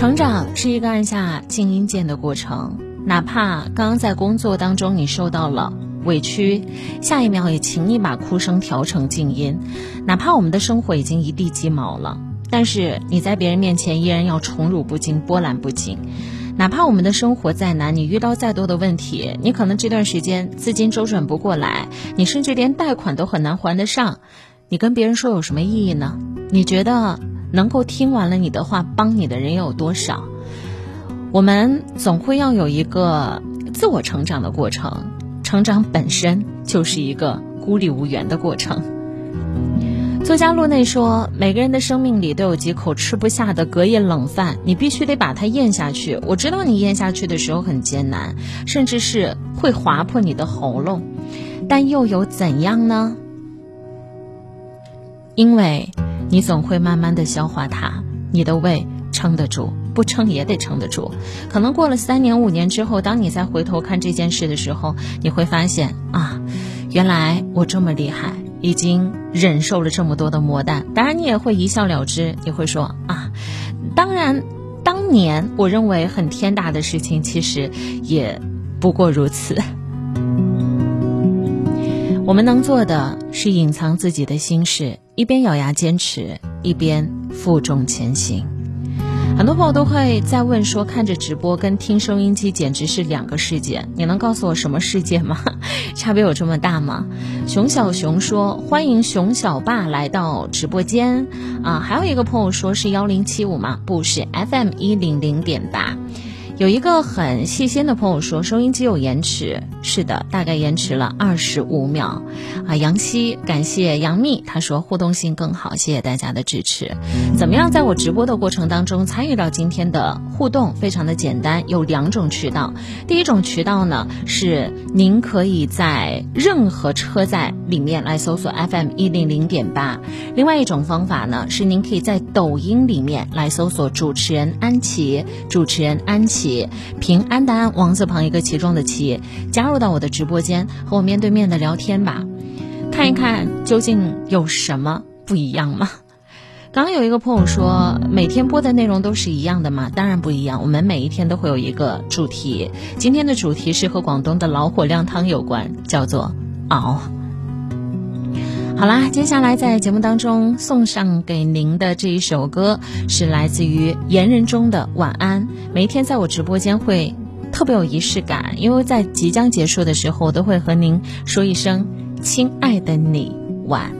成长是一个按下静音键的过程，哪怕刚刚在工作当中你受到了委屈，下一秒也请你把哭声调成静音。哪怕我们的生活已经一地鸡毛了，但是你在别人面前依然要宠辱不惊、波澜不惊。哪怕我们的生活再难，你遇到再多的问题，你可能这段时间资金周转不过来，你甚至连贷款都很难还得上，你跟别人说有什么意义呢？你觉得？能够听完了你的话帮你的人有多少？我们总会要有一个自我成长的过程，成长本身就是一个孤立无援的过程。作家路内说：“每个人的生命里都有几口吃不下的隔夜冷饭，你必须得把它咽下去。我知道你咽下去的时候很艰难，甚至是会划破你的喉咙，但又有怎样呢？因为。”你总会慢慢的消化它，你的胃撑得住，不撑也得撑得住。可能过了三年五年之后，当你再回头看这件事的时候，你会发现啊，原来我这么厉害，已经忍受了这么多的磨难。当然，你也会一笑了之，你会说啊，当然，当年我认为很天大的事情，其实也不过如此。我们能做的是隐藏自己的心事，一边咬牙坚持，一边负重前行。很多朋友都会在问说，看着直播跟听收音机简直是两个世界。你能告诉我什么世界吗？差别有这么大吗？熊小熊说欢迎熊小爸来到直播间啊！还有一个朋友说是幺零七五吗？不是，FM 一零零点八。有一个很细心的朋友说，收音机有延迟，是的，大概延迟了二十五秒。啊，杨希，感谢杨幂，他说互动性更好，谢谢大家的支持。怎么样，在我直播的过程当中参与到今天的互动，非常的简单，有两种渠道。第一种渠道呢，是您可以在任何车载里面来搜索 FM 一零零点八。另外一种方法呢，是您可以在抖音里面来搜索主持人安琪，主持人安琪。平安的安，王字旁一个其中的其，加入到我的直播间，和我面对面的聊天吧，看一看究竟有什么不一样吗？刚刚有一个朋友说，每天播的内容都是一样的吗？当然不一样，我们每一天都会有一个主题。今天的主题是和广东的老火靓汤有关，叫做熬。好啦，接下来在节目当中送上给您的这一首歌，是来自于言人中的晚安。每一天在我直播间会特别有仪式感，因为在即将结束的时候，我都会和您说一声“亲爱的你，晚”。